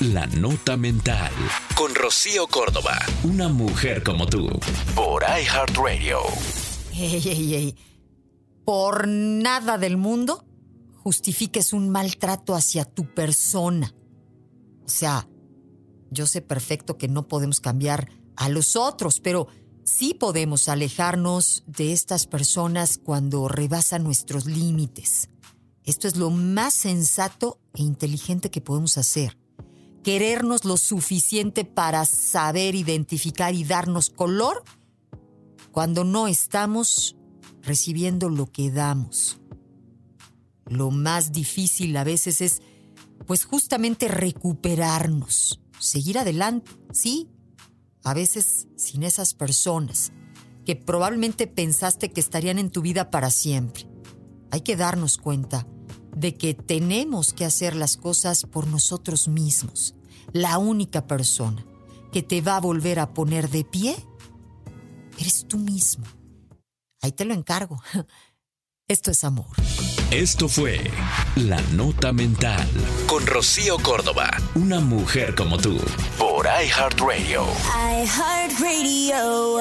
La Nota Mental. Con Rocío Córdoba. Una mujer como tú. Por iHeartRadio. Ey, ey, ey. Por nada del mundo justifiques un maltrato hacia tu persona. O sea, yo sé perfecto que no podemos cambiar a los otros, pero sí podemos alejarnos de estas personas cuando rebasan nuestros límites. Esto es lo más sensato e inteligente que podemos hacer. Querernos lo suficiente para saber identificar y darnos color cuando no estamos recibiendo lo que damos. Lo más difícil a veces es, pues justamente recuperarnos, seguir adelante, sí, a veces sin esas personas que probablemente pensaste que estarían en tu vida para siempre. Hay que darnos cuenta de que tenemos que hacer las cosas por nosotros mismos. La única persona que te va a volver a poner de pie eres tú mismo. Ahí te lo encargo. Esto es amor. Esto fue La Nota Mental. Con Rocío Córdoba. Una mujer como tú. Por iHeartRadio. iHeartRadio.